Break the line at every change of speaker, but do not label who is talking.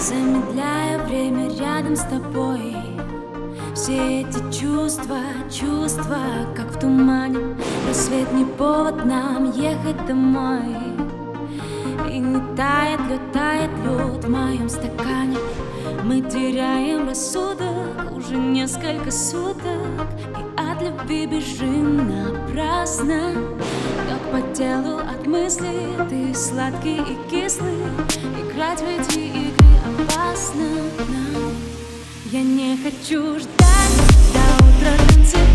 Замедляя время рядом с тобой. Все эти чувства, чувства, как в тумане. Рассвет не повод нам ехать домой. И не тает лед, тает лед в моем стакане. Мы теряем рассудок уже несколько суток. И от любви бежим напрасно. Как по телу от мысли Ты сладкий и кислый. Играть в эти игры опасно нам. Я не хочу ждать. До утра танцевать